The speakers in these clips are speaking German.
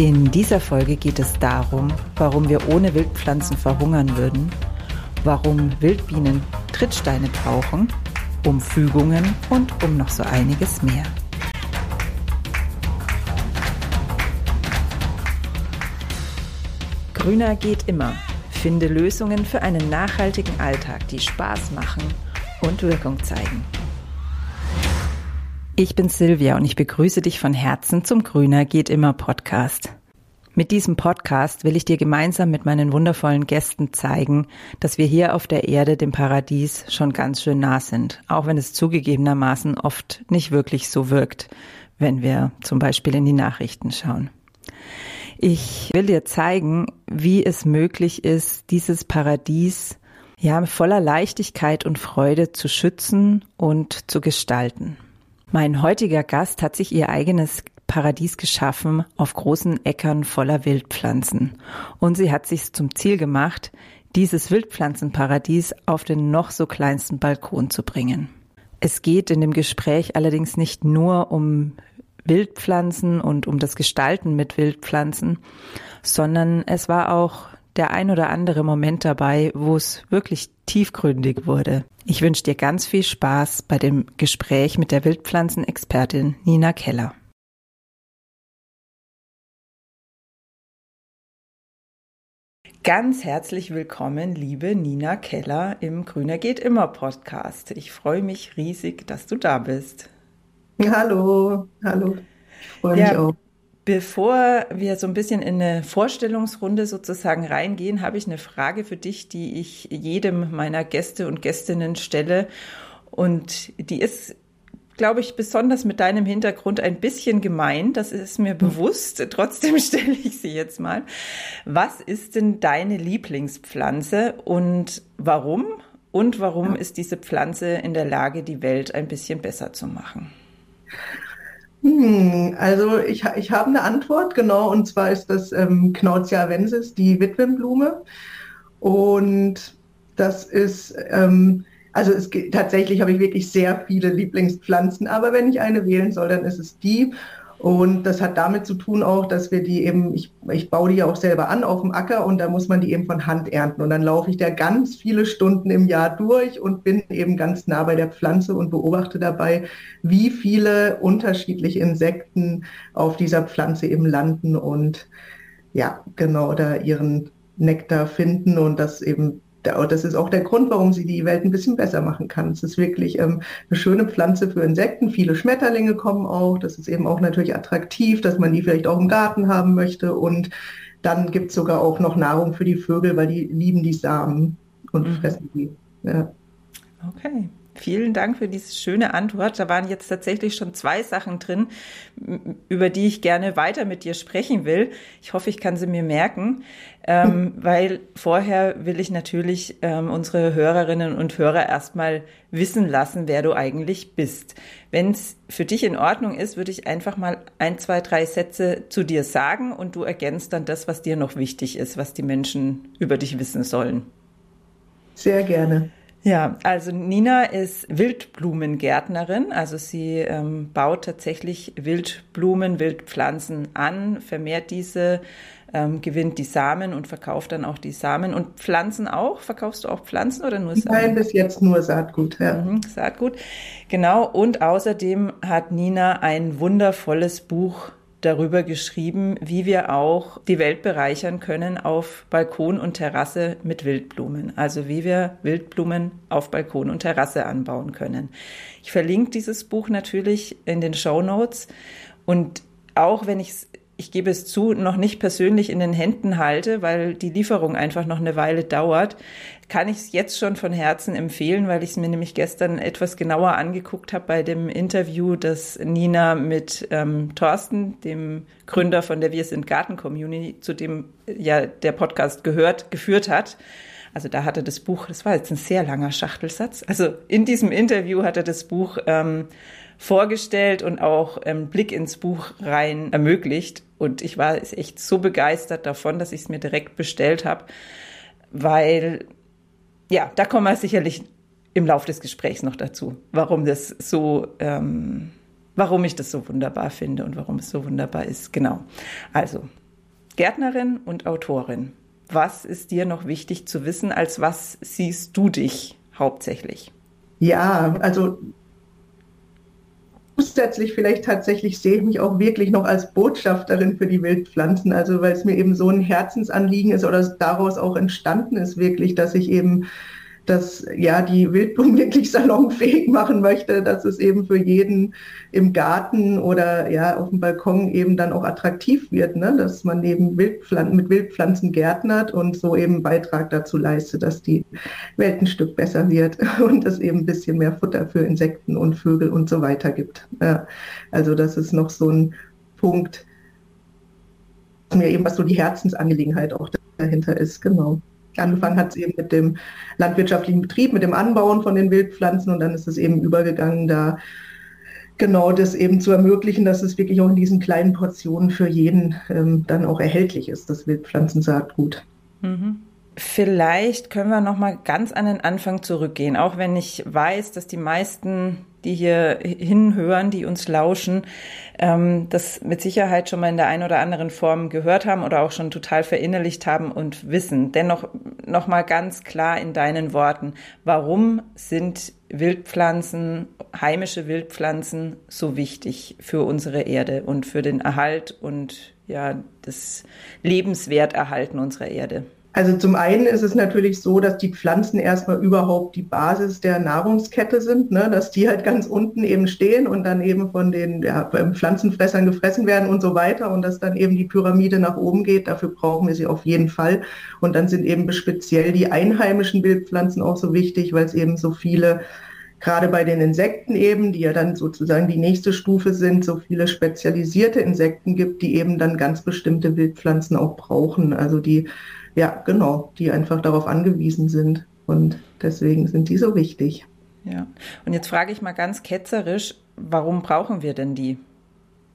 In dieser Folge geht es darum, warum wir ohne Wildpflanzen verhungern würden, warum Wildbienen Trittsteine brauchen, um Fügungen und um noch so einiges mehr. Grüner geht immer. Finde Lösungen für einen nachhaltigen Alltag, die Spaß machen und Wirkung zeigen. Ich bin Silvia und ich begrüße dich von Herzen zum Grüner geht immer Podcast. Mit diesem Podcast will ich dir gemeinsam mit meinen wundervollen Gästen zeigen, dass wir hier auf der Erde dem Paradies schon ganz schön nah sind, auch wenn es zugegebenermaßen oft nicht wirklich so wirkt, wenn wir zum Beispiel in die Nachrichten schauen. Ich will dir zeigen, wie es möglich ist, dieses Paradies ja voller Leichtigkeit und Freude zu schützen und zu gestalten. Mein heutiger Gast hat sich ihr eigenes Paradies geschaffen auf großen Äckern voller Wildpflanzen. Und sie hat sich zum Ziel gemacht, dieses Wildpflanzenparadies auf den noch so kleinsten Balkon zu bringen. Es geht in dem Gespräch allerdings nicht nur um Wildpflanzen und um das Gestalten mit Wildpflanzen, sondern es war auch der ein oder andere Moment dabei, wo es wirklich tiefgründig wurde. Ich wünsche dir ganz viel Spaß bei dem Gespräch mit der Wildpflanzenexpertin Nina Keller. Ganz herzlich willkommen, liebe Nina Keller im Grüner geht immer Podcast. Ich freue mich riesig, dass du da bist. Hallo, hallo. Ich freue ja, mich auch. Bevor wir so ein bisschen in eine Vorstellungsrunde sozusagen reingehen, habe ich eine Frage für dich, die ich jedem meiner Gäste und Gästinnen stelle. Und die ist, glaube ich, besonders mit deinem Hintergrund ein bisschen gemein. Das ist mir bewusst. Trotzdem stelle ich sie jetzt mal. Was ist denn deine Lieblingspflanze und warum? Und warum ist diese Pflanze in der Lage, die Welt ein bisschen besser zu machen? Hm, also ich, ich habe eine Antwort, genau, und zwar ist das ähm, Knautia vensis, die Witwenblume. Und das ist, ähm, also es, tatsächlich habe ich wirklich sehr viele Lieblingspflanzen, aber wenn ich eine wählen soll, dann ist es die. Und das hat damit zu tun auch, dass wir die eben, ich, ich baue die ja auch selber an auf dem Acker und da muss man die eben von Hand ernten. Und dann laufe ich da ganz viele Stunden im Jahr durch und bin eben ganz nah bei der Pflanze und beobachte dabei, wie viele unterschiedliche Insekten auf dieser Pflanze eben landen und ja, genau da ihren Nektar finden und das eben das ist auch der Grund, warum sie die Welt ein bisschen besser machen kann. Es ist wirklich ähm, eine schöne Pflanze für Insekten. Viele Schmetterlinge kommen auch. Das ist eben auch natürlich attraktiv, dass man die vielleicht auch im Garten haben möchte. Und dann gibt es sogar auch noch Nahrung für die Vögel, weil die lieben die Samen und mhm. fressen die. Ja. Okay. Vielen Dank für diese schöne Antwort. Da waren jetzt tatsächlich schon zwei Sachen drin, über die ich gerne weiter mit dir sprechen will. Ich hoffe, ich kann sie mir merken, ähm, weil vorher will ich natürlich ähm, unsere Hörerinnen und Hörer erstmal wissen lassen, wer du eigentlich bist. Wenn es für dich in Ordnung ist, würde ich einfach mal ein, zwei, drei Sätze zu dir sagen und du ergänzt dann das, was dir noch wichtig ist, was die Menschen über dich wissen sollen. Sehr gerne. Ja, also Nina ist Wildblumengärtnerin, also sie ähm, baut tatsächlich Wildblumen, Wildpflanzen an, vermehrt diese, ähm, gewinnt die Samen und verkauft dann auch die Samen. Und Pflanzen auch? Verkaufst du auch Pflanzen oder nur Samen? Nein, bis jetzt nur Saatgut, ja. Mhm, Saatgut, genau. Und außerdem hat Nina ein wundervolles Buch darüber geschrieben, wie wir auch die Welt bereichern können auf Balkon und Terrasse mit Wildblumen. Also wie wir Wildblumen auf Balkon und Terrasse anbauen können. Ich verlinke dieses Buch natürlich in den Show Notes und auch wenn ich es ich gebe es zu, noch nicht persönlich in den Händen halte, weil die Lieferung einfach noch eine Weile dauert, kann ich es jetzt schon von Herzen empfehlen, weil ich es mir nämlich gestern etwas genauer angeguckt habe bei dem Interview, das Nina mit ähm, Thorsten, dem Gründer von der Wir sind Garten Community, zu dem ja der Podcast gehört, geführt hat. Also da hatte das Buch, das war jetzt ein sehr langer Schachtelsatz. Also in diesem Interview hat er das Buch ähm, vorgestellt und auch ähm, Blick ins Buch rein ermöglicht. Und ich war echt so begeistert davon, dass ich es mir direkt bestellt habe, weil ja, da kommen wir sicherlich im Laufe des Gesprächs noch dazu, warum das so, ähm, warum ich das so wunderbar finde und warum es so wunderbar ist. Genau. Also Gärtnerin und Autorin. Was ist dir noch wichtig zu wissen? Als was siehst du dich hauptsächlich? Ja, also zusätzlich vielleicht tatsächlich sehe ich mich auch wirklich noch als Botschafterin für die Wildpflanzen, also weil es mir eben so ein Herzensanliegen ist oder daraus auch entstanden ist wirklich, dass ich eben dass ja die Wildblumen wirklich salonfähig machen möchte, dass es eben für jeden im Garten oder ja auf dem Balkon eben dann auch attraktiv wird, ne? dass man eben Wildpflanzen, mit Wildpflanzen gärtnert und so eben einen Beitrag dazu leistet, dass die Welt ein Stück besser wird und es eben ein bisschen mehr Futter für Insekten und Vögel und so weiter gibt. Ja, also das ist noch so ein Punkt, mir eben was so die Herzensangelegenheit auch dahinter ist, genau. Angefangen hat es eben mit dem landwirtschaftlichen Betrieb, mit dem Anbauen von den Wildpflanzen und dann ist es eben übergegangen, da genau das eben zu ermöglichen, dass es wirklich auch in diesen kleinen Portionen für jeden ähm, dann auch erhältlich ist, das Wildpflanzensaatgut. Mhm. Vielleicht können wir noch mal ganz an den Anfang zurückgehen, auch wenn ich weiß, dass die meisten, die hier hinhören, die uns lauschen, ähm, das mit Sicherheit schon mal in der einen oder anderen Form gehört haben oder auch schon total verinnerlicht haben und wissen. Dennoch noch mal ganz klar in deinen Worten: Warum sind Wildpflanzen, heimische Wildpflanzen so wichtig für unsere Erde und für den Erhalt und ja das Lebenswerterhalten unserer Erde? Also zum einen ist es natürlich so, dass die Pflanzen erstmal überhaupt die Basis der Nahrungskette sind, ne? dass die halt ganz unten eben stehen und dann eben von den ja, Pflanzenfressern gefressen werden und so weiter und dass dann eben die Pyramide nach oben geht. Dafür brauchen wir sie auf jeden Fall. Und dann sind eben speziell die einheimischen Wildpflanzen auch so wichtig, weil es eben so viele gerade bei den Insekten eben, die ja dann sozusagen die nächste Stufe sind, so viele spezialisierte Insekten gibt, die eben dann ganz bestimmte Wildpflanzen auch brauchen. Also die ja, genau, die einfach darauf angewiesen sind. Und deswegen sind die so wichtig. Ja, und jetzt frage ich mal ganz ketzerisch, warum brauchen wir denn die?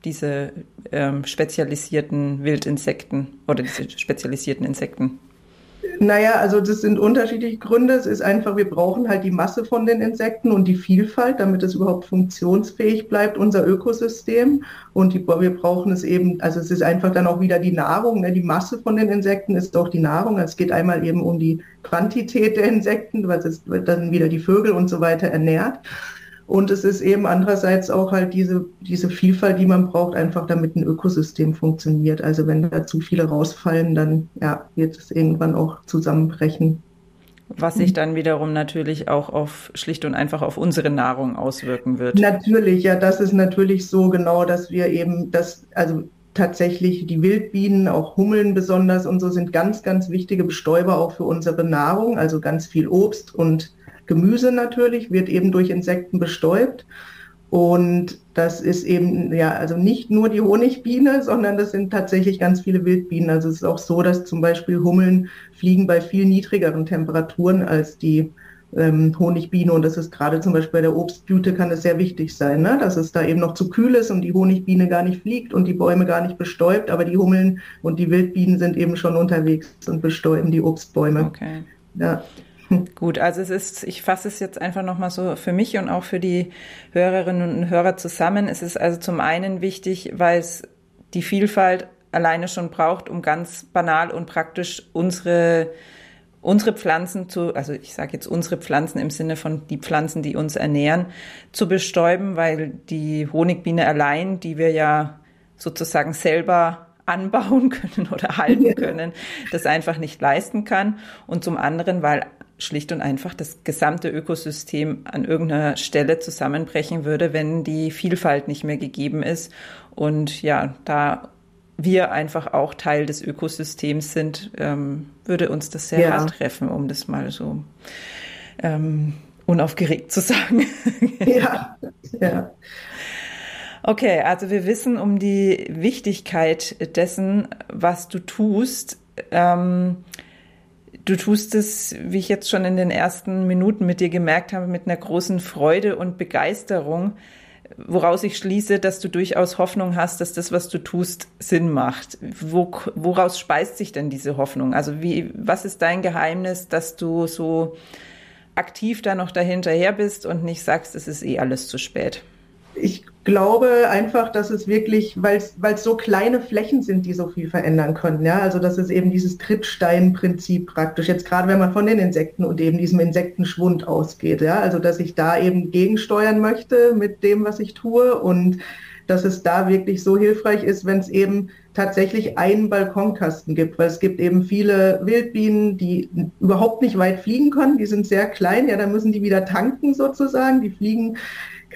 Diese ähm, spezialisierten Wildinsekten oder diese spezialisierten Insekten? Naja, also das sind unterschiedliche Gründe. Es ist einfach, wir brauchen halt die Masse von den Insekten und die Vielfalt, damit es überhaupt funktionsfähig bleibt, unser Ökosystem. Und die, wir brauchen es eben, also es ist einfach dann auch wieder die Nahrung. Ne? Die Masse von den Insekten ist auch die Nahrung. Es geht einmal eben um die Quantität der Insekten, weil es dann wieder die Vögel und so weiter ernährt. Und es ist eben andererseits auch halt diese, diese Vielfalt, die man braucht, einfach damit ein Ökosystem funktioniert. Also wenn da zu viele rausfallen, dann ja, wird es irgendwann auch zusammenbrechen. Was sich dann wiederum natürlich auch auf schlicht und einfach auf unsere Nahrung auswirken wird. Natürlich, ja, das ist natürlich so genau, dass wir eben das, also tatsächlich die Wildbienen, auch Hummeln besonders und so sind ganz, ganz wichtige Bestäuber auch für unsere Nahrung. Also ganz viel Obst und Gemüse natürlich, wird eben durch Insekten bestäubt. Und das ist eben, ja, also nicht nur die Honigbiene, sondern das sind tatsächlich ganz viele Wildbienen. Also es ist auch so, dass zum Beispiel Hummeln fliegen bei viel niedrigeren Temperaturen als die ähm, Honigbiene. Und das ist gerade zum Beispiel bei der Obstblüte kann es sehr wichtig sein, ne? dass es da eben noch zu kühl ist und die Honigbiene gar nicht fliegt und die Bäume gar nicht bestäubt. Aber die Hummeln und die Wildbienen sind eben schon unterwegs und bestäuben die Obstbäume. Okay. Ja. Gut, also es ist, ich fasse es jetzt einfach nochmal so für mich und auch für die Hörerinnen und Hörer zusammen. Es ist also zum einen wichtig, weil es die Vielfalt alleine schon braucht, um ganz banal und praktisch unsere unsere Pflanzen zu, also ich sage jetzt unsere Pflanzen im Sinne von die Pflanzen, die uns ernähren, zu bestäuben, weil die Honigbiene allein, die wir ja sozusagen selber anbauen können oder halten können, das einfach nicht leisten kann. Und zum anderen, weil schlicht und einfach das gesamte Ökosystem an irgendeiner Stelle zusammenbrechen würde, wenn die Vielfalt nicht mehr gegeben ist. Und ja, da wir einfach auch Teil des Ökosystems sind, ähm, würde uns das sehr ja. hart treffen, um das mal so ähm, unaufgeregt zu sagen. ja, ja. Okay, also wir wissen um die Wichtigkeit dessen, was du tust. Ähm, Du tust es, wie ich jetzt schon in den ersten Minuten mit dir gemerkt habe, mit einer großen Freude und Begeisterung, woraus ich schließe, dass du durchaus Hoffnung hast, dass das, was du tust, Sinn macht. Wo, woraus speist sich denn diese Hoffnung? Also wie, was ist dein Geheimnis, dass du so aktiv da noch dahinterher bist und nicht sagst, es ist eh alles zu spät? Ich glaube einfach, dass es wirklich, weil es so kleine Flächen sind, die so viel verändern können. Ja, also dass es eben dieses Trittsteinprinzip praktisch jetzt gerade, wenn man von den Insekten und eben diesem Insektenschwund ausgeht. Ja, also dass ich da eben gegensteuern möchte mit dem, was ich tue und dass es da wirklich so hilfreich ist, wenn es eben tatsächlich einen Balkonkasten gibt, weil es gibt eben viele Wildbienen, die überhaupt nicht weit fliegen können, die sind sehr klein, ja, da müssen die wieder tanken sozusagen, die fliegen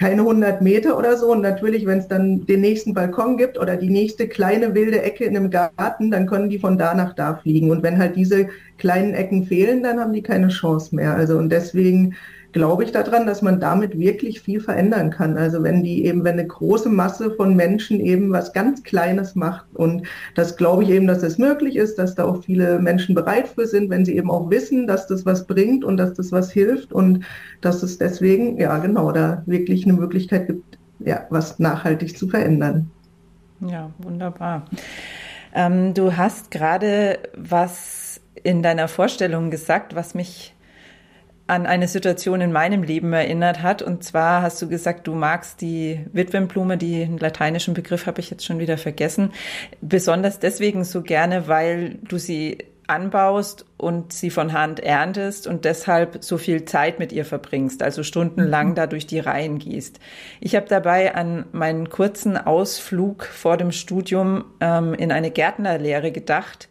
keine 100 Meter oder so. Und natürlich, wenn es dann den nächsten Balkon gibt oder die nächste kleine wilde Ecke in einem Garten, dann können die von da nach da fliegen. Und wenn halt diese kleinen Ecken fehlen, dann haben die keine Chance mehr. Also und deswegen glaube ich daran, dass man damit wirklich viel verändern kann. Also wenn die eben, wenn eine große Masse von Menschen eben was ganz Kleines macht und das glaube ich eben, dass das möglich ist, dass da auch viele Menschen bereit für sind, wenn sie eben auch wissen, dass das was bringt und dass das was hilft und dass es deswegen, ja genau, da wirklich eine Möglichkeit gibt, ja, was nachhaltig zu verändern. Ja, wunderbar. Ähm, du hast gerade was in deiner Vorstellung gesagt, was mich an eine Situation in meinem Leben erinnert hat. Und zwar hast du gesagt, du magst die Witwenblume, den lateinischen Begriff habe ich jetzt schon wieder vergessen, besonders deswegen so gerne, weil du sie anbaust und sie von Hand erntest und deshalb so viel Zeit mit ihr verbringst, also stundenlang mhm. da durch die Reihen gehst. Ich habe dabei an meinen kurzen Ausflug vor dem Studium ähm, in eine Gärtnerlehre gedacht,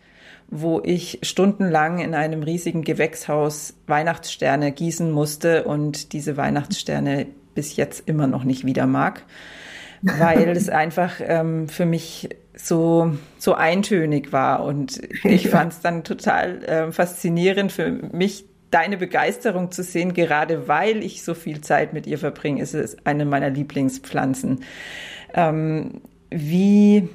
wo ich stundenlang in einem riesigen Gewächshaus Weihnachtssterne gießen musste und diese Weihnachtssterne bis jetzt immer noch nicht wieder mag, weil es einfach ähm, für mich so, so eintönig war. Und ich ja. fand es dann total äh, faszinierend für mich, deine Begeisterung zu sehen, gerade weil ich so viel Zeit mit ihr verbringe, ist es eine meiner Lieblingspflanzen. Ähm, wie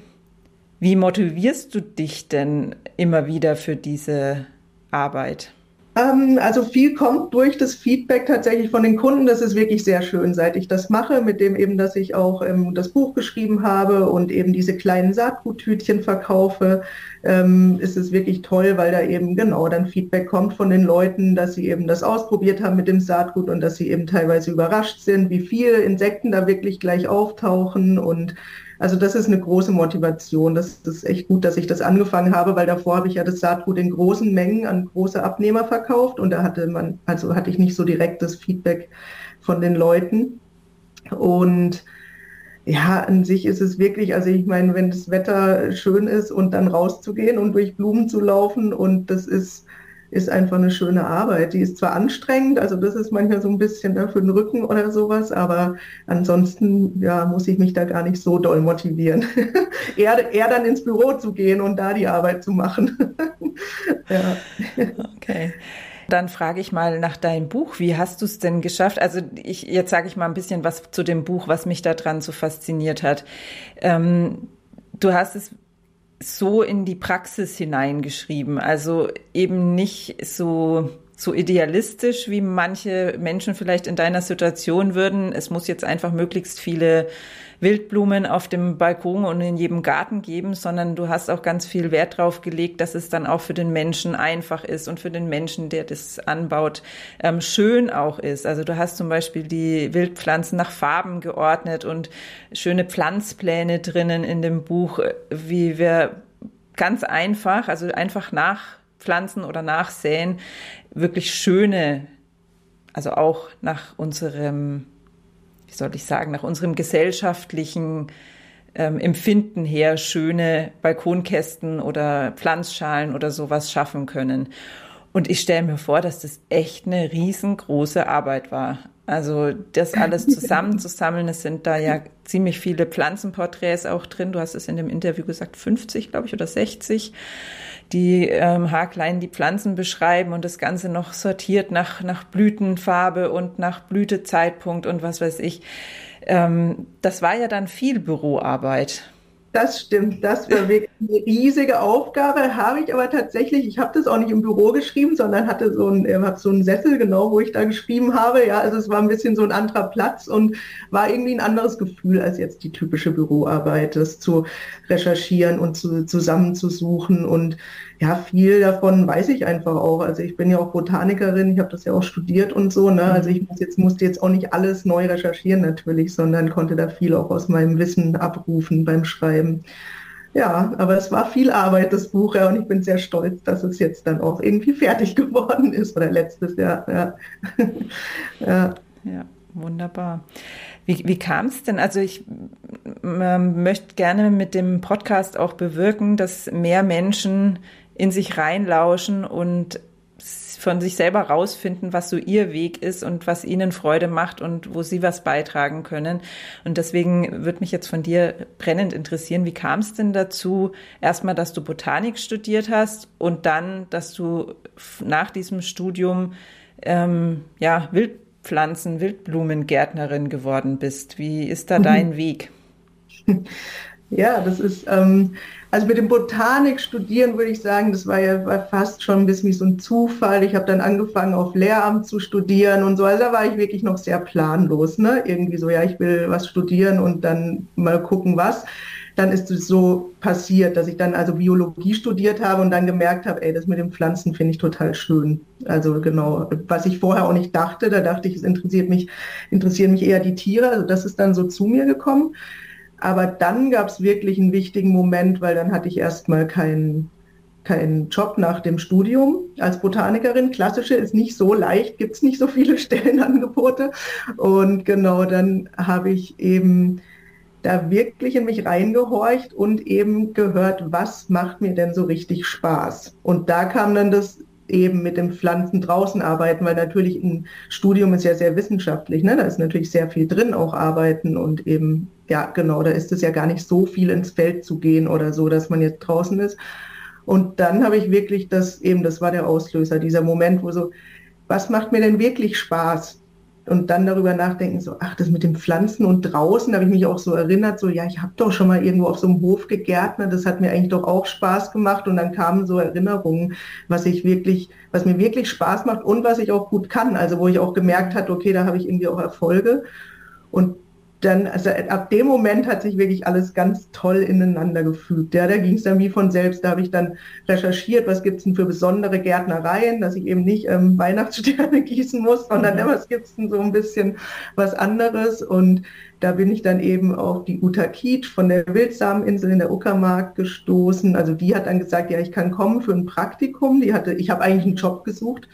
wie motivierst du dich denn immer wieder für diese Arbeit? Ähm, also viel kommt durch das Feedback tatsächlich von den Kunden. Das ist wirklich sehr schön, seit ich das mache, mit dem eben, dass ich auch ähm, das Buch geschrieben habe und eben diese kleinen Saatguttütchen verkaufe. Ähm, ist es wirklich toll, weil da eben genau dann Feedback kommt von den Leuten, dass sie eben das ausprobiert haben mit dem Saatgut und dass sie eben teilweise überrascht sind, wie viele Insekten da wirklich gleich auftauchen und also das ist eine große Motivation. Das, das ist echt gut, dass ich das angefangen habe, weil davor habe ich ja das Saatgut in großen Mengen an große Abnehmer verkauft und da hatte man, also hatte ich nicht so direktes Feedback von den Leuten. Und ja, an sich ist es wirklich, also ich meine, wenn das Wetter schön ist und dann rauszugehen und durch Blumen zu laufen und das ist ist einfach eine schöne Arbeit. Die ist zwar anstrengend, also das ist manchmal so ein bisschen für den Rücken oder sowas, aber ansonsten ja, muss ich mich da gar nicht so doll motivieren. eher, eher dann ins Büro zu gehen und da die Arbeit zu machen. ja. Okay. Dann frage ich mal nach deinem Buch. Wie hast du es denn geschafft? Also ich, jetzt sage ich mal ein bisschen was zu dem Buch, was mich daran so fasziniert hat. Ähm, du hast es so in die Praxis hineingeschrieben. Also eben nicht so so idealistisch, wie manche Menschen vielleicht in deiner Situation würden. Es muss jetzt einfach möglichst viele Wildblumen auf dem Balkon und in jedem Garten geben, sondern du hast auch ganz viel Wert drauf gelegt, dass es dann auch für den Menschen einfach ist und für den Menschen, der das anbaut, ähm, schön auch ist. Also du hast zum Beispiel die Wildpflanzen nach Farben geordnet und schöne Pflanzpläne drinnen in dem Buch, wie wir ganz einfach, also einfach nachpflanzen oder nachsäen, wirklich schöne, also auch nach unserem wie soll ich sagen, nach unserem gesellschaftlichen ähm, Empfinden her schöne Balkonkästen oder Pflanzschalen oder sowas schaffen können. Und ich stelle mir vor, dass das echt eine riesengroße Arbeit war. Also das alles zusammenzusammeln, es sind da ja ziemlich viele Pflanzenporträts auch drin. Du hast es in dem Interview gesagt, 50, glaube ich, oder 60 die ähm, haarklein die Pflanzen beschreiben und das Ganze noch sortiert nach, nach Blütenfarbe und nach Blütezeitpunkt und was weiß ich. Ähm, das war ja dann viel Büroarbeit. Das stimmt, das war wirklich eine riesige Aufgabe, habe ich aber tatsächlich, ich habe das auch nicht im Büro geschrieben, sondern hatte so einen, äh, habe so einen Sessel genau, wo ich da geschrieben habe. Ja, also es war ein bisschen so ein anderer Platz und war irgendwie ein anderes Gefühl als jetzt die typische Büroarbeit, das zu recherchieren und zu, zusammenzusuchen und ja, viel davon weiß ich einfach auch. Also ich bin ja auch Botanikerin, ich habe das ja auch studiert und so. Ne? Also ich muss jetzt, musste jetzt auch nicht alles neu recherchieren natürlich, sondern konnte da viel auch aus meinem Wissen abrufen beim Schreiben. Ja, aber es war viel Arbeit, das Buch, ja, und ich bin sehr stolz, dass es jetzt dann auch irgendwie fertig geworden ist oder letztes Jahr. Ja, ja. ja wunderbar. Wie, wie kam es denn? Also ich möchte gerne mit dem Podcast auch bewirken, dass mehr Menschen in sich reinlauschen und von sich selber rausfinden, was so ihr Weg ist und was ihnen Freude macht und wo sie was beitragen können. Und deswegen würde mich jetzt von dir brennend interessieren, wie kam es denn dazu, erstmal, dass du Botanik studiert hast und dann, dass du nach diesem Studium ähm, ja, Wildpflanzen, Wildblumengärtnerin geworden bist. Wie ist da mhm. dein Weg? Ja, das ist, ähm, also mit dem Botanik studieren würde ich sagen, das war ja war fast schon ein bisschen wie so ein Zufall. Ich habe dann angefangen, auf Lehramt zu studieren und so. Also da war ich wirklich noch sehr planlos, ne? Irgendwie so, ja, ich will was studieren und dann mal gucken, was. Dann ist es so passiert, dass ich dann also Biologie studiert habe und dann gemerkt habe, ey, das mit den Pflanzen finde ich total schön. Also genau, was ich vorher auch nicht dachte, da dachte ich, es interessiert mich, interessieren mich eher die Tiere. Also das ist dann so zu mir gekommen. Aber dann gab es wirklich einen wichtigen Moment, weil dann hatte ich erstmal keinen keinen Job nach dem Studium als Botanikerin. Klassische ist nicht so leicht, gibt es nicht so viele Stellenangebote. Und genau dann habe ich eben da wirklich in mich reingehorcht und eben gehört, was macht mir denn so richtig Spaß. Und da kam dann das eben mit den Pflanzen draußen arbeiten, weil natürlich ein Studium ist ja sehr wissenschaftlich, ne? da ist natürlich sehr viel drin, auch arbeiten und eben, ja genau, da ist es ja gar nicht so viel ins Feld zu gehen oder so, dass man jetzt draußen ist. Und dann habe ich wirklich das eben, das war der Auslöser, dieser Moment, wo so, was macht mir denn wirklich Spaß? und dann darüber nachdenken, so, ach, das mit den Pflanzen und draußen, habe ich mich auch so erinnert, so, ja, ich habe doch schon mal irgendwo auf so einem Hof gegärtnet, das hat mir eigentlich doch auch Spaß gemacht und dann kamen so Erinnerungen, was ich wirklich, was mir wirklich Spaß macht und was ich auch gut kann, also wo ich auch gemerkt habe, okay, da habe ich irgendwie auch Erfolge und dann, also ab dem Moment hat sich wirklich alles ganz toll ineinander gefügt. Ja, da ging es dann wie von selbst. Da habe ich dann recherchiert, was gibt es denn für besondere Gärtnereien, dass ich eben nicht ähm, Weihnachtssterne gießen muss, sondern mhm. was gibt es denn so ein bisschen was anderes. Und da bin ich dann eben auf die Uta Kiet von der Wildsameninsel in der Uckermark gestoßen. Also die hat dann gesagt, ja, ich kann kommen für ein Praktikum. Die hatte, ich habe eigentlich einen Job gesucht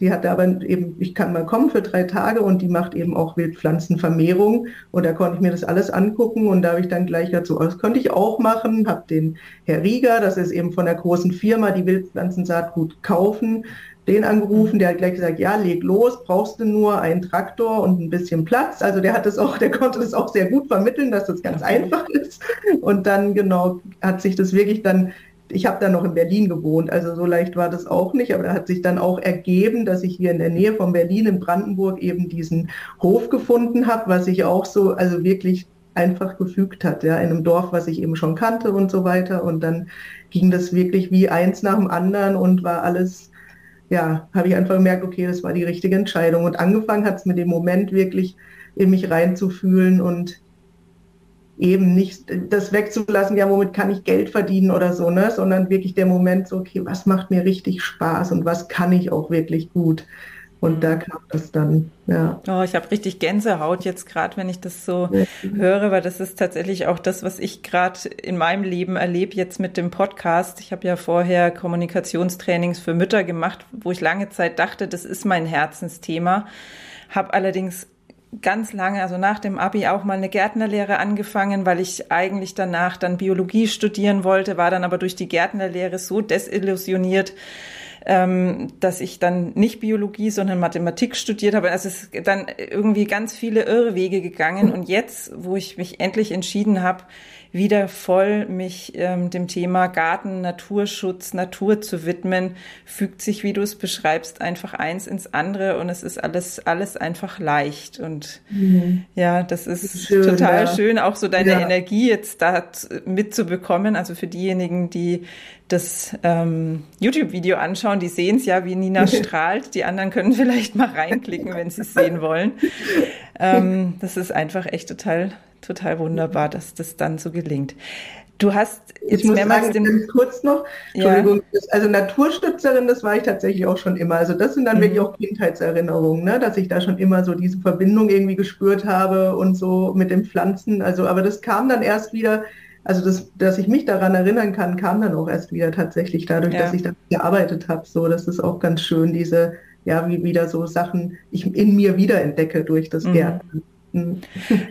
die hatte aber eben, ich kann mal kommen für drei Tage und die macht eben auch Wildpflanzenvermehrung. Und da konnte ich mir das alles angucken und da habe ich dann gleich dazu, das könnte ich auch machen, habe den Herr Rieger, das ist eben von der großen Firma, die Wildpflanzensaatgut kaufen, den angerufen, der hat gleich gesagt, ja, leg los, brauchst du nur einen Traktor und ein bisschen Platz. Also der hat das auch, der konnte das auch sehr gut vermitteln, dass das ganz einfach ist. Und dann genau hat sich das wirklich dann ich habe dann noch in Berlin gewohnt, also so leicht war das auch nicht, aber da hat sich dann auch ergeben, dass ich hier in der Nähe von Berlin in Brandenburg eben diesen Hof gefunden habe, was sich auch so, also wirklich einfach gefügt hat, ja, in einem Dorf, was ich eben schon kannte und so weiter. Und dann ging das wirklich wie eins nach dem anderen und war alles, ja, habe ich einfach gemerkt, okay, das war die richtige Entscheidung. Und angefangen hat es mit dem Moment wirklich in mich reinzufühlen und eben nicht das wegzulassen, ja, womit kann ich Geld verdienen oder so, ne, sondern wirklich der Moment so, okay, was macht mir richtig Spaß und was kann ich auch wirklich gut. Und da kam das dann, ja. Oh, ich habe richtig Gänsehaut jetzt gerade, wenn ich das so ja. höre, weil das ist tatsächlich auch das, was ich gerade in meinem Leben erlebe, jetzt mit dem Podcast. Ich habe ja vorher Kommunikationstrainings für Mütter gemacht, wo ich lange Zeit dachte, das ist mein Herzensthema. Habe allerdings ganz lange, also nach dem Abi auch mal eine Gärtnerlehre angefangen, weil ich eigentlich danach dann Biologie studieren wollte, war dann aber durch die Gärtnerlehre so desillusioniert, ähm, dass ich dann nicht Biologie, sondern Mathematik studiert habe. Also es ist dann irgendwie ganz viele Irrwege gegangen und jetzt, wo ich mich endlich entschieden habe, wieder voll mich ähm, dem Thema Garten, Naturschutz, Natur zu widmen, fügt sich, wie du es beschreibst, einfach eins ins andere und es ist alles, alles einfach leicht. Und mhm. ja, das ist schön, total ja. schön, auch so deine ja. Energie jetzt da mitzubekommen. Also für diejenigen, die das ähm, YouTube-Video anschauen, die sehen es ja, wie Nina strahlt. Die anderen können vielleicht mal reinklicken, wenn sie es sehen wollen. Ähm, das ist einfach echt total, total wunderbar, dass das dann so gelingt. Du hast jetzt ich muss mehrmals sagen, den kurz noch, Entschuldigung, ja. also Naturstützerin, das war ich tatsächlich auch schon immer. Also das sind dann mhm. wirklich auch Kindheitserinnerungen, ne? dass ich da schon immer so diese Verbindung irgendwie gespürt habe und so mit den Pflanzen. Also, aber das kam dann erst wieder, also das, dass ich mich daran erinnern kann, kam dann auch erst wieder tatsächlich dadurch, ja. dass ich da gearbeitet habe. So, das ist auch ganz schön, diese, ja, wie wieder so Sachen ich in mir wiederentdecke durch das mhm. Gärtnern. Mhm.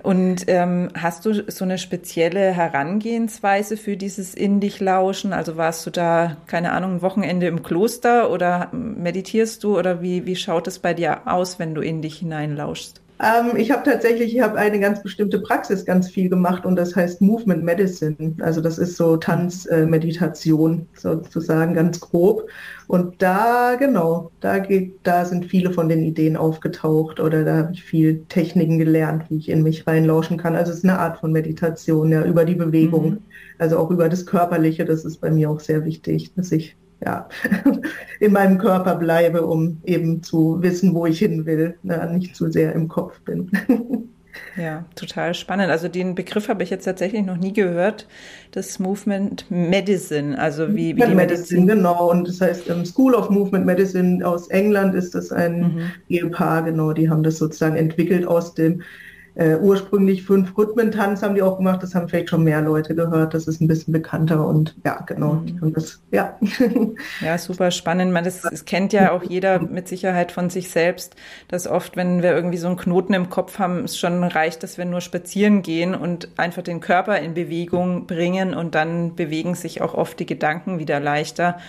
Und ähm, hast du so eine spezielle Herangehensweise für dieses In dich lauschen? Also warst du da, keine Ahnung, ein Wochenende im Kloster oder meditierst du oder wie, wie schaut es bei dir aus, wenn du in dich hineinlauschst? Ähm, ich habe tatsächlich, ich habe eine ganz bestimmte Praxis ganz viel gemacht und das heißt Movement Medicine. Also das ist so Tanzmeditation äh, sozusagen ganz grob. Und da, genau, da geht, da sind viele von den Ideen aufgetaucht oder da habe ich viel Techniken gelernt, wie ich in mich reinlauschen kann. Also es ist eine Art von Meditation, ja, über die Bewegung, mhm. also auch über das Körperliche. Das ist bei mir auch sehr wichtig, dass ich ja, in meinem Körper bleibe, um eben zu wissen, wo ich hin will, ne, nicht zu sehr im Kopf bin. Ja, total spannend. Also den Begriff habe ich jetzt tatsächlich noch nie gehört, das Movement Medicine, also wie, wie die Medizin. Genau, und das heißt um, School of Movement Medicine aus England ist das ein mhm. Ehepaar, genau, die haben das sozusagen entwickelt aus dem äh, ursprünglich fünf Rhythmentanz haben die auch gemacht, das haben vielleicht schon mehr Leute gehört, das ist ein bisschen bekannter und ja, genau. Mhm. Das, ja. ja, super spannend. Man, das, das kennt ja auch jeder mit Sicherheit von sich selbst, dass oft, wenn wir irgendwie so einen Knoten im Kopf haben, es schon reicht, dass wir nur spazieren gehen und einfach den Körper in Bewegung bringen und dann bewegen sich auch oft die Gedanken wieder leichter.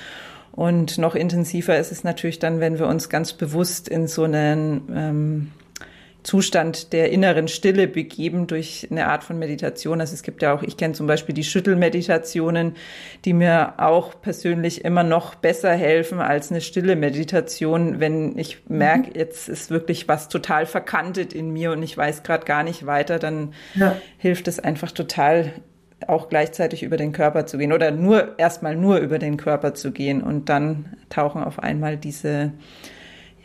Und noch intensiver ist es natürlich dann, wenn wir uns ganz bewusst in so einen ähm, Zustand der inneren Stille begeben durch eine Art von Meditation. Also es gibt ja auch, ich kenne zum Beispiel die Schüttelmeditationen, die mir auch persönlich immer noch besser helfen als eine stille Meditation, wenn ich merke, mhm. jetzt ist wirklich was total verkantet in mir und ich weiß gerade gar nicht weiter, dann ja. hilft es einfach total auch gleichzeitig über den Körper zu gehen oder nur erstmal nur über den Körper zu gehen und dann tauchen auf einmal diese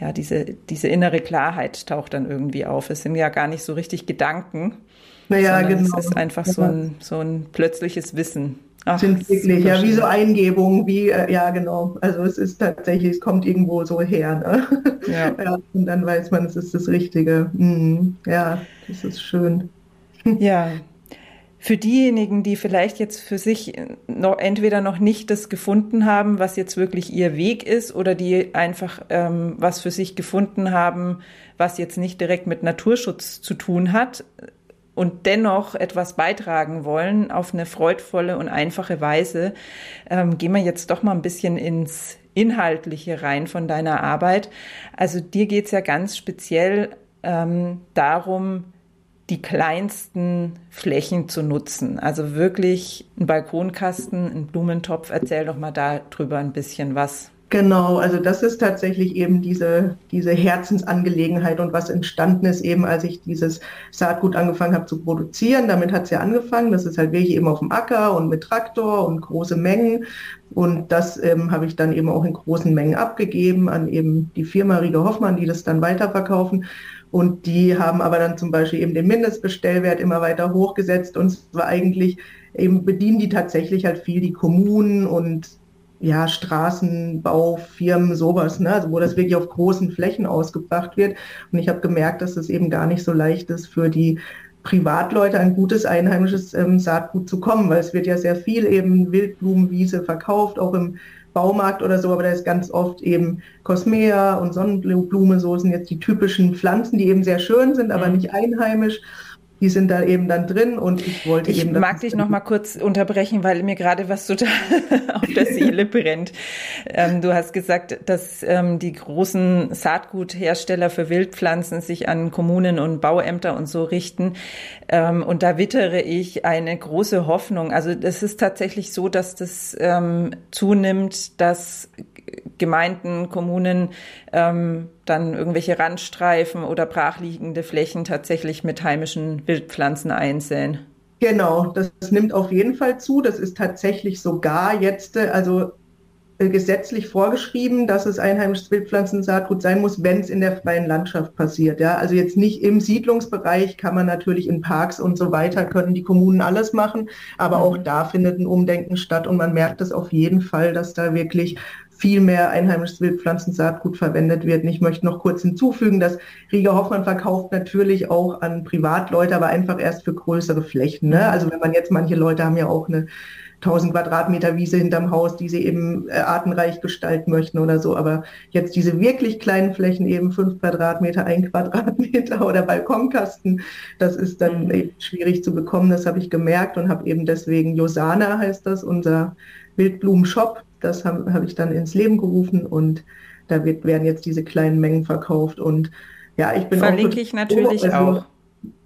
ja, diese, diese innere Klarheit taucht dann irgendwie auf. Es sind ja gar nicht so richtig Gedanken. Naja, genau. Es ist einfach so ein, so ein plötzliches Wissen. Ach, sind wirklich, ja, wie so Eingebungen, wie, äh, ja, genau. Also es ist tatsächlich, es kommt irgendwo so her. Ne? Ja. ja. Und dann weiß man, es ist das Richtige. Mhm. Ja, das ist schön. Ja, für diejenigen, die vielleicht jetzt für sich noch entweder noch nicht das gefunden haben, was jetzt wirklich ihr Weg ist, oder die einfach ähm, was für sich gefunden haben, was jetzt nicht direkt mit Naturschutz zu tun hat und dennoch etwas beitragen wollen auf eine freudvolle und einfache Weise, ähm, gehen wir jetzt doch mal ein bisschen ins Inhaltliche rein von deiner Arbeit. Also dir geht's ja ganz speziell ähm, darum, die kleinsten Flächen zu nutzen. Also wirklich ein Balkonkasten, ein Blumentopf. Erzähl doch mal darüber ein bisschen was. Genau, also das ist tatsächlich eben diese, diese Herzensangelegenheit und was entstanden ist eben, als ich dieses Saatgut angefangen habe zu produzieren. Damit hat es ja angefangen. Das ist halt wirklich eben auf dem Acker und mit Traktor und große Mengen. Und das ähm, habe ich dann eben auch in großen Mengen abgegeben an eben die Firma Riege Hoffmann, die das dann weiterverkaufen. Und die haben aber dann zum Beispiel eben den Mindestbestellwert immer weiter hochgesetzt und es war eigentlich eben bedienen die tatsächlich halt viel die Kommunen und ja, Straßenbaufirmen, sowas, ne? also wo das wirklich auf großen Flächen ausgebracht wird. Und ich habe gemerkt, dass es eben gar nicht so leicht ist für die Privatleute ein gutes einheimisches ähm, Saatgut zu kommen, weil es wird ja sehr viel eben Wildblumenwiese verkauft, auch im Baumarkt oder so, aber da ist ganz oft eben Cosmea und Sonnenblume, so sind jetzt die typischen Pflanzen, die eben sehr schön sind, aber mhm. nicht einheimisch. Die sind da eben dann drin und ich wollte ich eben. Ich mag dich noch mal kurz unterbrechen, weil mir gerade was total auf der Seele brennt. Ähm, du hast gesagt, dass ähm, die großen Saatguthersteller für Wildpflanzen sich an Kommunen und Bauämter und so richten. Ähm, und da wittere ich eine große Hoffnung. Also es ist tatsächlich so, dass das ähm, zunimmt, dass Gemeinden, Kommunen ähm, dann irgendwelche Randstreifen oder brachliegende Flächen tatsächlich mit heimischen Wildpflanzen einsäen. Genau, das, nimmt auf jeden Fall zu. Das ist tatsächlich sogar jetzt, also äh, gesetzlich vorgeschrieben, dass es einheimisches Wildpflanzensaatgut sein muss, wenn es in der freien Landschaft passiert. Ja, also jetzt nicht im Siedlungsbereich kann man natürlich in Parks und so weiter können die Kommunen alles machen, aber auch mhm. da findet ein Umdenken statt und man merkt es auf jeden Fall, dass da wirklich viel mehr einheimisches Wildpflanzensaatgut verwendet wird. Und ich möchte noch kurz hinzufügen, dass Rieger Hoffmann verkauft natürlich auch an Privatleute, aber einfach erst für größere Flächen. Ne? Also wenn man jetzt, manche Leute haben ja auch eine 1000 Quadratmeter Wiese hinterm Haus, die sie eben äh, artenreich gestalten möchten oder so. Aber jetzt diese wirklich kleinen Flächen, eben fünf Quadratmeter, ein Quadratmeter oder Balkonkasten, das ist dann mhm. eben schwierig zu bekommen. Das habe ich gemerkt und habe eben deswegen Josana heißt das, unser Wildblumenshop, das habe hab ich dann ins Leben gerufen und da wird, werden jetzt diese kleinen Mengen verkauft. Und ja, ich bin Verlinke auch ich natürlich also, auch.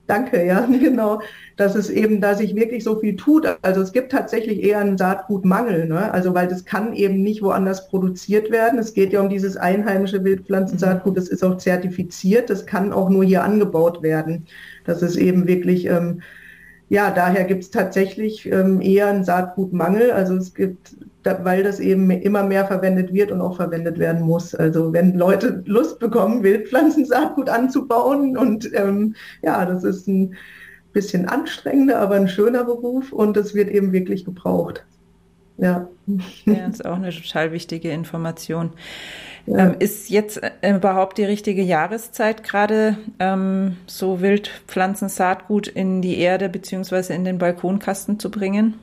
Danke, ja, genau. Dass es eben, dass sich wirklich so viel tut. Also es gibt tatsächlich eher einen Saatgutmangel, ne? Also weil das kann eben nicht woanders produziert werden. Es geht ja um dieses einheimische Wildpflanzensaatgut, das ist auch zertifiziert, das kann auch nur hier angebaut werden. Das ist eben wirklich ähm, ja, daher gibt es tatsächlich ähm, eher einen Saatgutmangel. Also es gibt, da, weil das eben immer mehr verwendet wird und auch verwendet werden muss. Also wenn Leute Lust bekommen, Wildpflanzensaatgut anzubauen und ähm, ja, das ist ein bisschen anstrengender, aber ein schöner Beruf und es wird eben wirklich gebraucht. Ja. ja, ist auch eine total wichtige Information. Ja. Ähm, ist jetzt äh, überhaupt die richtige Jahreszeit, gerade ähm, so Wildpflanzensaatgut in die Erde beziehungsweise in den Balkonkasten zu bringen?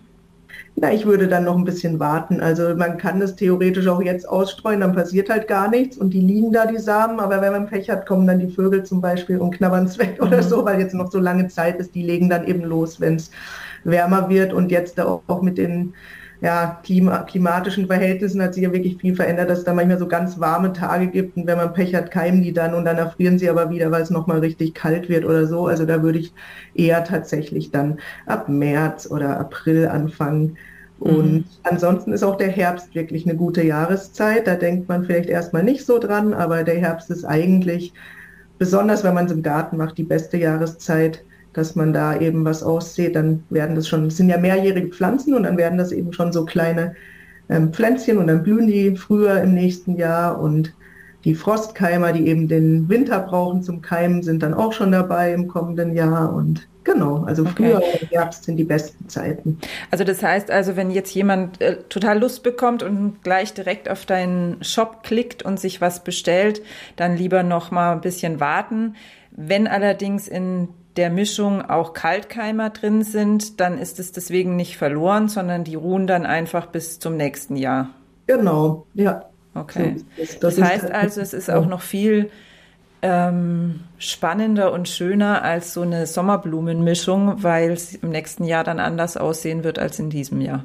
Na, ich würde dann noch ein bisschen warten. Also man kann das theoretisch auch jetzt ausstreuen, dann passiert halt gar nichts und die liegen da, die Samen, aber wenn man Pech hat, kommen dann die Vögel zum Beispiel und knabbern es weg mhm. oder so, weil jetzt noch so lange Zeit ist, die legen dann eben los, wenn es wärmer wird und jetzt auch, auch mit den ja, klima klimatischen Verhältnissen hat sich ja wirklich viel verändert, dass es da manchmal so ganz warme Tage gibt und wenn man Pech hat, keimen die dann und dann erfrieren sie aber wieder, weil es nochmal richtig kalt wird oder so. Also da würde ich eher tatsächlich dann ab März oder April anfangen. Und mhm. ansonsten ist auch der Herbst wirklich eine gute Jahreszeit. Da denkt man vielleicht erstmal nicht so dran, aber der Herbst ist eigentlich, besonders wenn man es im Garten macht, die beste Jahreszeit dass man da eben was aussieht, dann werden das schon, das sind ja mehrjährige Pflanzen und dann werden das eben schon so kleine ähm, Pflänzchen und dann blühen die früher im nächsten Jahr und die Frostkeimer, die eben den Winter brauchen zum Keimen, sind dann auch schon dabei im kommenden Jahr und Genau, also okay. Frühjahr und Herbst sind die besten Zeiten. Also das heißt also, wenn jetzt jemand äh, total Lust bekommt und gleich direkt auf deinen Shop klickt und sich was bestellt, dann lieber noch mal ein bisschen warten. Wenn allerdings in der Mischung auch Kaltkeimer drin sind, dann ist es deswegen nicht verloren, sondern die ruhen dann einfach bis zum nächsten Jahr. Genau, ja. Okay. Das, das, das heißt halt also, es ist auch noch viel ähm, spannender und schöner als so eine Sommerblumenmischung, weil es im nächsten Jahr dann anders aussehen wird als in diesem Jahr.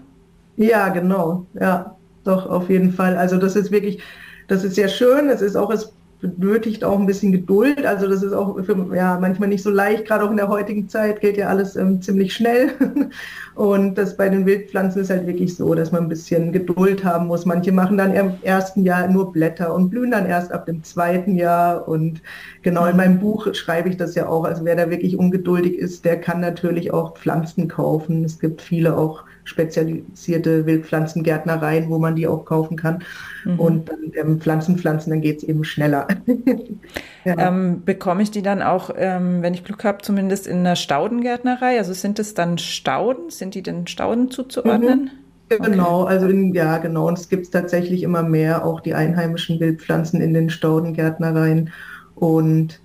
Ja, genau. Ja, doch, auf jeden Fall. Also das ist wirklich, das ist sehr schön. Es ist auch, es benötigt auch ein bisschen Geduld. Also das ist auch für, ja, manchmal nicht so leicht, gerade auch in der heutigen Zeit geht ja alles ähm, ziemlich schnell. Und das bei den Wildpflanzen ist halt wirklich so, dass man ein bisschen Geduld haben muss. Manche machen dann im ersten Jahr nur Blätter und blühen dann erst ab dem zweiten Jahr. Und genau in meinem Buch schreibe ich das ja auch. Also wer da wirklich ungeduldig ist, der kann natürlich auch Pflanzen kaufen. Es gibt viele auch spezialisierte Wildpflanzengärtnereien, wo man die auch kaufen kann. Mhm. Und ähm, Pflanzen pflanzen, dann geht es eben schneller. ja. ähm, bekomme ich die dann auch, ähm, wenn ich Glück habe, zumindest in einer Staudengärtnerei? Also sind es dann Stauden? Sind die den Stauden zuzuordnen? Mhm. Genau, okay. also in, ja, genau. Und es gibt tatsächlich immer mehr auch die einheimischen Wildpflanzen in den Staudengärtnereien. Und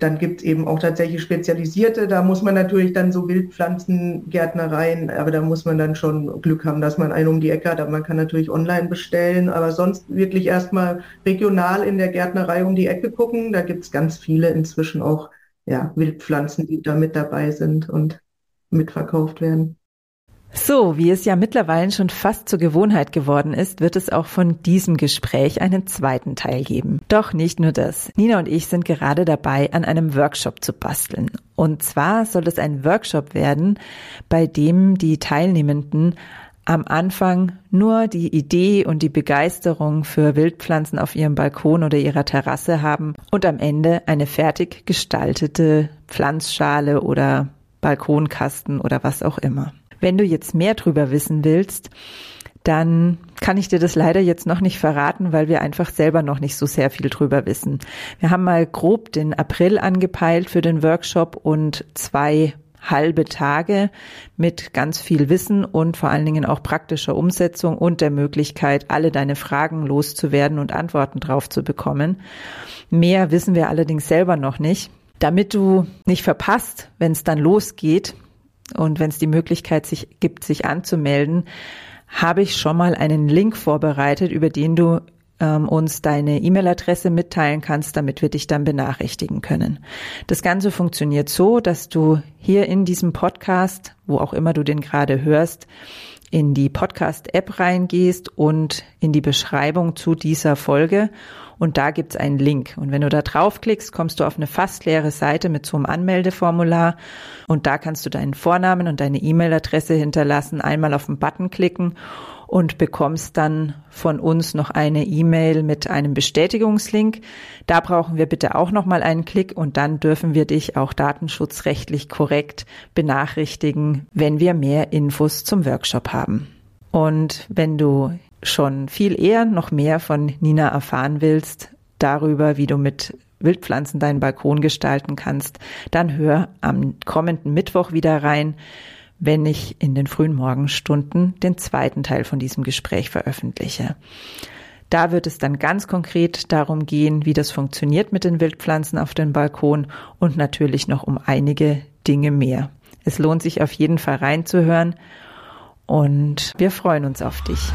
dann gibt es eben auch tatsächlich spezialisierte. Da muss man natürlich dann so Wildpflanzengärtnereien, aber da muss man dann schon Glück haben, dass man einen um die Ecke hat. Aber man kann natürlich online bestellen, aber sonst wirklich erstmal regional in der Gärtnerei um die Ecke gucken. Da gibt es ganz viele inzwischen auch ja, Wildpflanzen, die da mit dabei sind und mitverkauft werden. So, wie es ja mittlerweile schon fast zur Gewohnheit geworden ist, wird es auch von diesem Gespräch einen zweiten Teil geben. Doch nicht nur das. Nina und ich sind gerade dabei, an einem Workshop zu basteln. Und zwar soll es ein Workshop werden, bei dem die Teilnehmenden am Anfang nur die Idee und die Begeisterung für Wildpflanzen auf ihrem Balkon oder ihrer Terrasse haben und am Ende eine fertig gestaltete Pflanzschale oder Balkonkasten oder was auch immer. Wenn du jetzt mehr drüber wissen willst, dann kann ich dir das leider jetzt noch nicht verraten, weil wir einfach selber noch nicht so sehr viel drüber wissen. Wir haben mal grob den April angepeilt für den Workshop und zwei halbe Tage mit ganz viel Wissen und vor allen Dingen auch praktischer Umsetzung und der Möglichkeit, alle deine Fragen loszuwerden und Antworten drauf zu bekommen. Mehr wissen wir allerdings selber noch nicht. Damit du nicht verpasst, wenn es dann losgeht, und wenn es die Möglichkeit sich gibt, sich anzumelden, habe ich schon mal einen Link vorbereitet, über den du ähm, uns deine E-Mail-Adresse mitteilen kannst, damit wir dich dann benachrichtigen können. Das Ganze funktioniert so, dass du hier in diesem Podcast, wo auch immer du den gerade hörst, in die Podcast-App reingehst und in die Beschreibung zu dieser Folge und da gibt's einen Link. Und wenn du da draufklickst, kommst du auf eine fast leere Seite mit so einem Anmeldeformular und da kannst du deinen Vornamen und deine E-Mail-Adresse hinterlassen, einmal auf den Button klicken und bekommst dann von uns noch eine E-Mail mit einem Bestätigungslink. Da brauchen wir bitte auch noch mal einen Klick und dann dürfen wir dich auch datenschutzrechtlich korrekt benachrichtigen, wenn wir mehr Infos zum Workshop haben. Und wenn du schon viel eher noch mehr von Nina erfahren willst, darüber, wie du mit Wildpflanzen deinen Balkon gestalten kannst, dann hör am kommenden Mittwoch wieder rein, wenn ich in den frühen Morgenstunden den zweiten Teil von diesem Gespräch veröffentliche. Da wird es dann ganz konkret darum gehen, wie das funktioniert mit den Wildpflanzen auf dem Balkon und natürlich noch um einige Dinge mehr. Es lohnt sich auf jeden Fall reinzuhören und wir freuen uns auf dich.